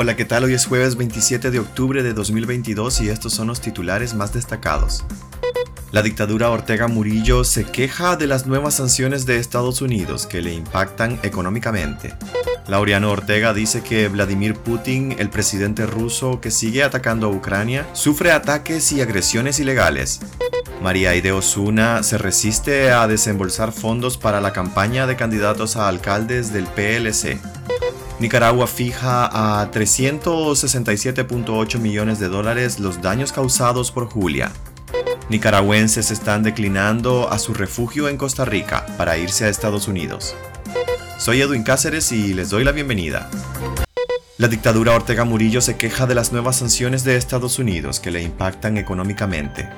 Hola, ¿qué tal? Hoy es jueves 27 de octubre de 2022 y estos son los titulares más destacados. La dictadura Ortega Murillo se queja de las nuevas sanciones de Estados Unidos que le impactan económicamente. Laureano Ortega dice que Vladimir Putin, el presidente ruso que sigue atacando a Ucrania, sufre ataques y agresiones ilegales. María Aide Osuna se resiste a desembolsar fondos para la campaña de candidatos a alcaldes del PLC. Nicaragua fija a 367.8 millones de dólares los daños causados por Julia. Nicaragüenses están declinando a su refugio en Costa Rica para irse a Estados Unidos. Soy Edwin Cáceres y les doy la bienvenida. La dictadura Ortega Murillo se queja de las nuevas sanciones de Estados Unidos que le impactan económicamente.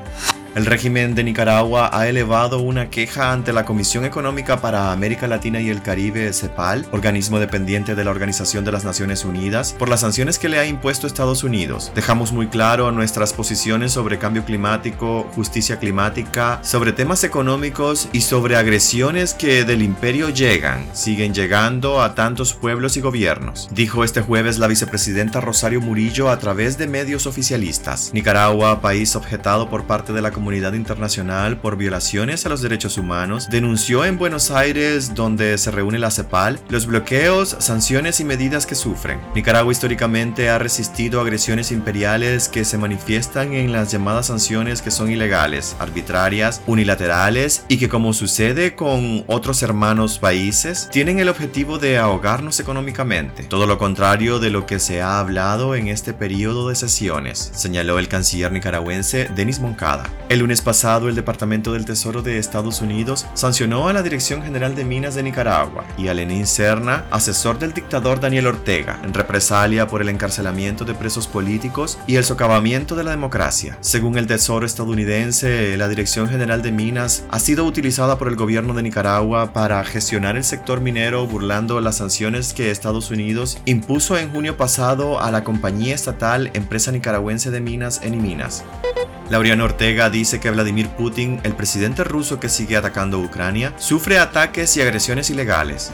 El régimen de Nicaragua ha elevado una queja ante la Comisión Económica para América Latina y el Caribe, CEPAL, organismo dependiente de la Organización de las Naciones Unidas, por las sanciones que le ha impuesto Estados Unidos. Dejamos muy claro nuestras posiciones sobre cambio climático, justicia climática, sobre temas económicos y sobre agresiones que del imperio llegan, siguen llegando a tantos pueblos y gobiernos, dijo este jueves la vicepresidenta Rosario Murillo a través de medios oficialistas. Nicaragua, país objetado por parte de la comunidad internacional por violaciones a los derechos humanos, denunció en Buenos Aires, donde se reúne la CEPAL, los bloqueos, sanciones y medidas que sufren. Nicaragua históricamente ha resistido agresiones imperiales que se manifiestan en las llamadas sanciones que son ilegales, arbitrarias, unilaterales y que como sucede con otros hermanos países, tienen el objetivo de ahogarnos económicamente. Todo lo contrario de lo que se ha hablado en este periodo de sesiones, señaló el canciller nicaragüense Denis Moncada. El lunes pasado, el Departamento del Tesoro de Estados Unidos sancionó a la Dirección General de Minas de Nicaragua y a Lenín Serna, asesor del dictador Daniel Ortega, en represalia por el encarcelamiento de presos políticos y el socavamiento de la democracia. Según el Tesoro estadounidense, la Dirección General de Minas ha sido utilizada por el gobierno de Nicaragua para gestionar el sector minero burlando las sanciones que Estados Unidos impuso en junio pasado a la compañía estatal Empresa Nicaragüense de Minas, Eniminas. Laureano Ortega dice que Vladimir Putin, el presidente ruso que sigue atacando Ucrania, sufre ataques y agresiones ilegales.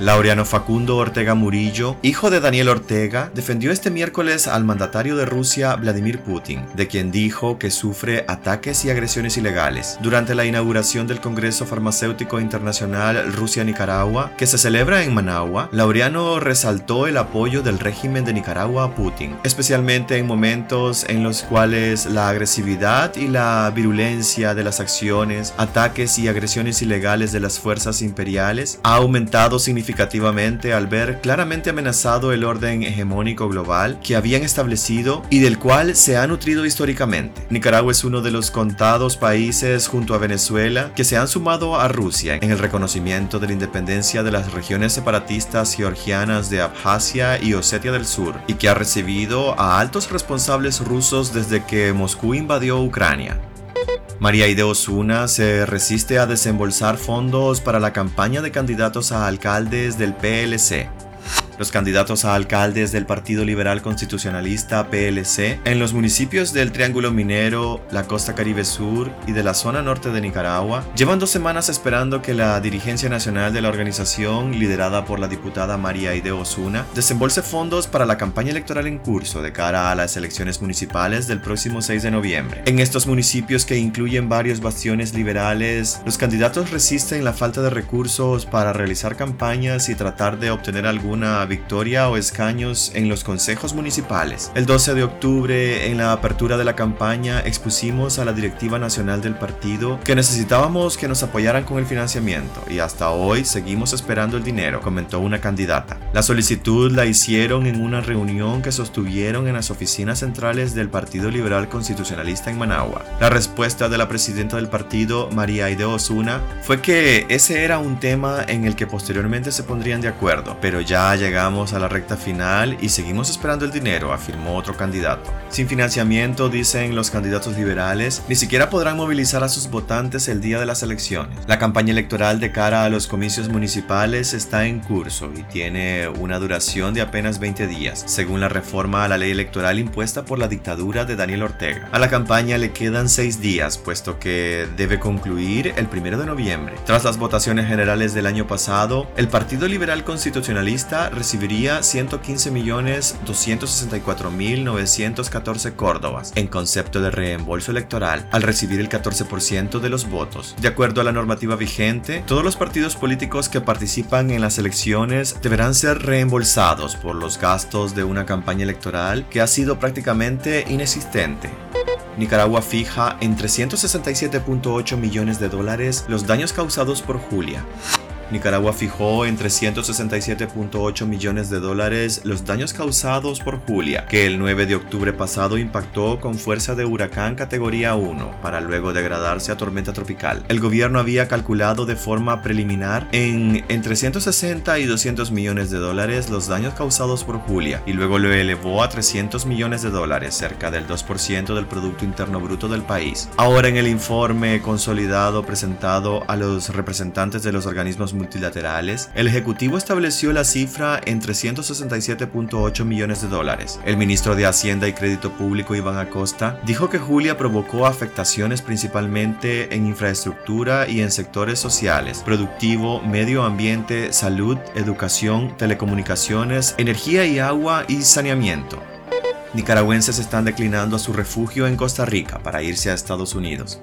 Laureano Facundo Ortega Murillo, hijo de Daniel Ortega, defendió este miércoles al mandatario de Rusia, Vladimir Putin, de quien dijo que sufre ataques y agresiones ilegales. Durante la inauguración del Congreso Farmacéutico Internacional Rusia-Nicaragua, que se celebra en Managua, Laureano resaltó el apoyo del régimen de Nicaragua a Putin, especialmente en momentos en los cuales la agresividad y la virulencia de las acciones, ataques y agresiones ilegales de las fuerzas imperiales ha aumentado significativamente al ver claramente amenazado el orden hegemónico global que habían establecido y del cual se ha nutrido históricamente. Nicaragua es uno de los contados países junto a Venezuela que se han sumado a Rusia en el reconocimiento de la independencia de las regiones separatistas georgianas de Abjasia y Osetia del Sur y que ha recibido a altos responsables rusos desde que Moscú invadió Ucrania. María Ide Osuna se resiste a desembolsar fondos para la campaña de candidatos a alcaldes del PLC. Los candidatos a alcaldes del Partido Liberal Constitucionalista PLC en los municipios del Triángulo Minero, la costa Caribe Sur y de la zona norte de Nicaragua llevan dos semanas esperando que la dirigencia nacional de la organización, liderada por la diputada María Aide Osuna, desembolse fondos para la campaña electoral en curso de cara a las elecciones municipales del próximo 6 de noviembre. En estos municipios que incluyen varios bastiones liberales, los candidatos resisten la falta de recursos para realizar campañas y tratar de obtener alguna victoria o escaños en los consejos municipales. El 12 de octubre, en la apertura de la campaña, expusimos a la directiva nacional del partido que necesitábamos que nos apoyaran con el financiamiento y hasta hoy seguimos esperando el dinero, comentó una candidata. La solicitud la hicieron en una reunión que sostuvieron en las oficinas centrales del Partido Liberal Constitucionalista en Managua. La respuesta de la presidenta del partido, María Aide Osuna, fue que ese era un tema en el que posteriormente se pondrían de acuerdo, pero ya llegado Llegamos a la recta final y seguimos esperando el dinero, afirmó otro candidato. Sin financiamiento, dicen los candidatos liberales, ni siquiera podrán movilizar a sus votantes el día de las elecciones. La campaña electoral de cara a los comicios municipales está en curso y tiene una duración de apenas 20 días, según la reforma a la ley electoral impuesta por la dictadura de Daniel Ortega. A la campaña le quedan 6 días, puesto que debe concluir el 1 de noviembre. Tras las votaciones generales del año pasado, el Partido Liberal Constitucionalista recibiría 115.264.914 córdobas en concepto de reembolso electoral al recibir el 14% de los votos. De acuerdo a la normativa vigente, todos los partidos políticos que participan en las elecciones deberán ser reembolsados por los gastos de una campaña electoral que ha sido prácticamente inexistente. Nicaragua fija en 367.8 millones de dólares los daños causados por Julia. Nicaragua fijó en 367.8 millones de dólares los daños causados por Julia, que el 9 de octubre pasado impactó con fuerza de huracán categoría 1 para luego degradarse a tormenta tropical. El gobierno había calculado de forma preliminar en entre 160 y 200 millones de dólares los daños causados por Julia y luego lo elevó a 300 millones de dólares, cerca del 2% del Producto Interno Bruto del país. Ahora en el informe consolidado presentado a los representantes de los organismos multilaterales, el Ejecutivo estableció la cifra en 367.8 millones de dólares. El ministro de Hacienda y Crédito Público, Iván Acosta, dijo que Julia provocó afectaciones principalmente en infraestructura y en sectores sociales, productivo, medio ambiente, salud, educación, telecomunicaciones, energía y agua y saneamiento. Nicaragüenses están declinando a su refugio en Costa Rica para irse a Estados Unidos.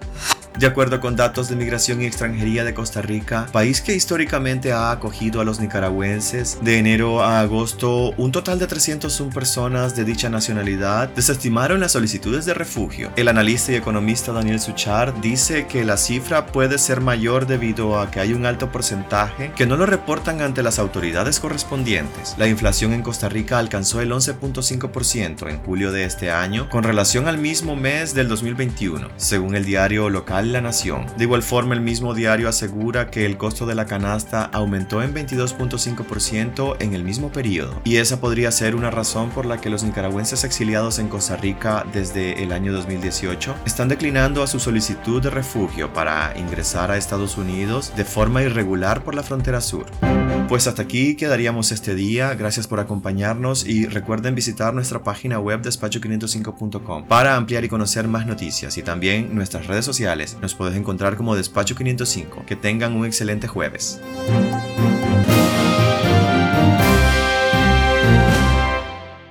De acuerdo con datos de Migración y Extranjería de Costa Rica, país que históricamente ha acogido a los nicaragüenses, de enero a agosto, un total de 301 personas de dicha nacionalidad desestimaron las solicitudes de refugio. El analista y economista Daniel Suchar dice que la cifra puede ser mayor debido a que hay un alto porcentaje que no lo reportan ante las autoridades correspondientes. La inflación en Costa Rica alcanzó el 11.5% en julio de este año con relación al mismo mes del 2021, según el diario local la Nación. De igual forma, el mismo diario asegura que el costo de la canasta aumentó en 22.5% en el mismo periodo, y esa podría ser una razón por la que los nicaragüenses exiliados en Costa Rica desde el año 2018 están declinando a su solicitud de refugio para ingresar a Estados Unidos de forma irregular por la frontera sur. Pues hasta aquí quedaríamos este día, gracias por acompañarnos y recuerden visitar nuestra página web despacho505.com para ampliar y conocer más noticias y también nuestras redes sociales nos puedes encontrar como Despacho 505. Que tengan un excelente jueves.